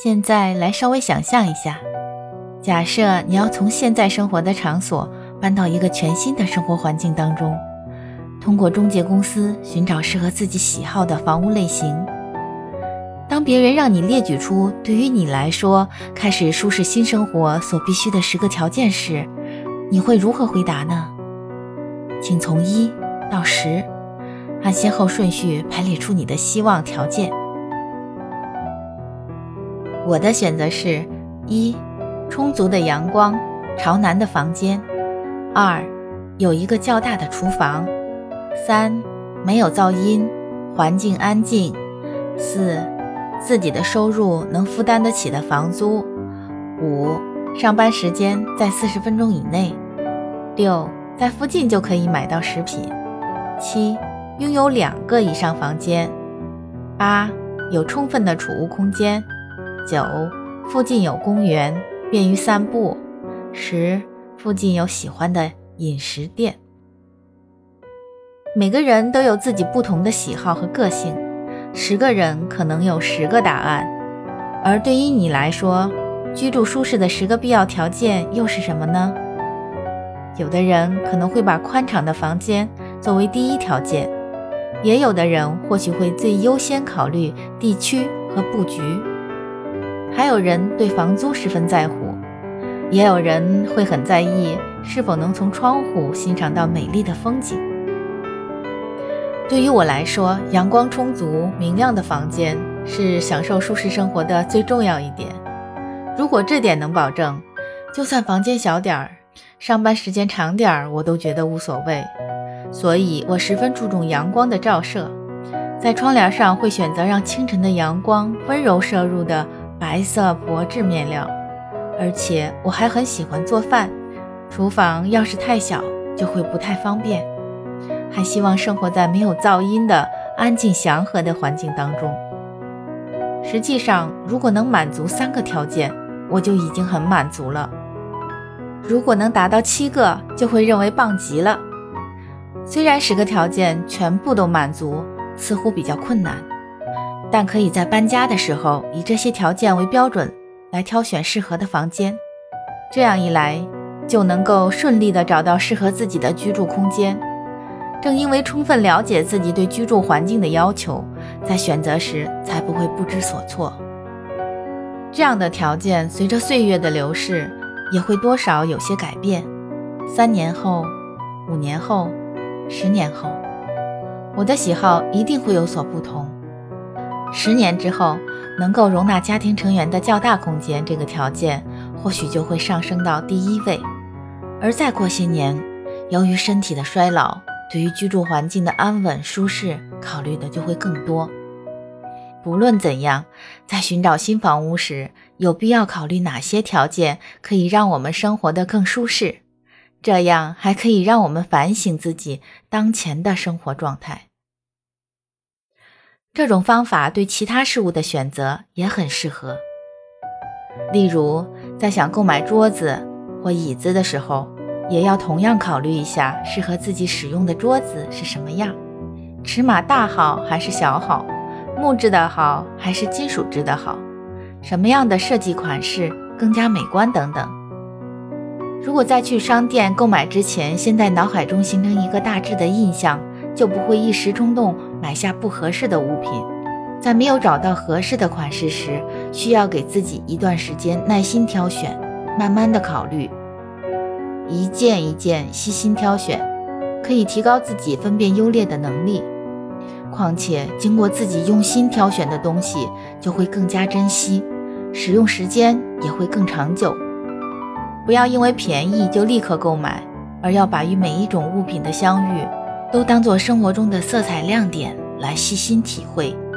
现在来稍微想象一下，假设你要从现在生活的场所搬到一个全新的生活环境当中，通过中介公司寻找适合自己喜好的房屋类型。当别人让你列举出对于你来说开始舒适新生活所必须的十个条件时，你会如何回答呢？请从一到十，按先后顺序排列出你的希望条件。我的选择是：一、充足的阳光，朝南的房间；二、有一个较大的厨房；三、没有噪音，环境安静；四、自己的收入能负担得起的房租；五、上班时间在四十分钟以内；六、在附近就可以买到食品；七、拥有两个以上房间；八、有充分的储物空间。九，附近有公园，便于散步。十，附近有喜欢的饮食店。每个人都有自己不同的喜好和个性，十个人可能有十个答案。而对于你来说，居住舒适的十个必要条件又是什么呢？有的人可能会把宽敞的房间作为第一条件，也有的人或许会最优先考虑地区和布局。还有人对房租十分在乎，也有人会很在意是否能从窗户欣赏到美丽的风景。对于我来说，阳光充足、明亮的房间是享受舒适生活的最重要一点。如果这点能保证，就算房间小点儿、上班时间长点儿，我都觉得无所谓。所以我十分注重阳光的照射，在窗帘上会选择让清晨的阳光温柔射入的。白色薄质面料，而且我还很喜欢做饭。厨房要是太小，就会不太方便。还希望生活在没有噪音的安静祥和的环境当中。实际上，如果能满足三个条件，我就已经很满足了。如果能达到七个，就会认为棒极了。虽然十个条件全部都满足，似乎比较困难。但可以在搬家的时候以这些条件为标准来挑选适合的房间，这样一来就能够顺利的找到适合自己的居住空间。正因为充分了解自己对居住环境的要求，在选择时才不会不知所措。这样的条件随着岁月的流逝也会多少有些改变。三年后、五年后、十年后，我的喜好一定会有所不同。十年之后，能够容纳家庭成员的较大空间这个条件，或许就会上升到第一位。而再过些年，由于身体的衰老，对于居住环境的安稳舒适，考虑的就会更多。不论怎样，在寻找新房屋时，有必要考虑哪些条件可以让我们生活得更舒适，这样还可以让我们反省自己当前的生活状态。这种方法对其他事物的选择也很适合。例如，在想购买桌子或椅子的时候，也要同样考虑一下适合自己使用的桌子是什么样，尺码大好还是小好，木质的好还是金属制的好，什么样的设计款式更加美观等等。如果在去商店购买之前，先在脑海中形成一个大致的印象。就不会一时冲动买下不合适的物品，在没有找到合适的款式时，需要给自己一段时间耐心挑选，慢慢的考虑，一件一件细心挑选，可以提高自己分辨优劣的能力。况且，经过自己用心挑选的东西，就会更加珍惜，使用时间也会更长久。不要因为便宜就立刻购买，而要把与每一种物品的相遇。都当做生活中的色彩亮点来细心体会。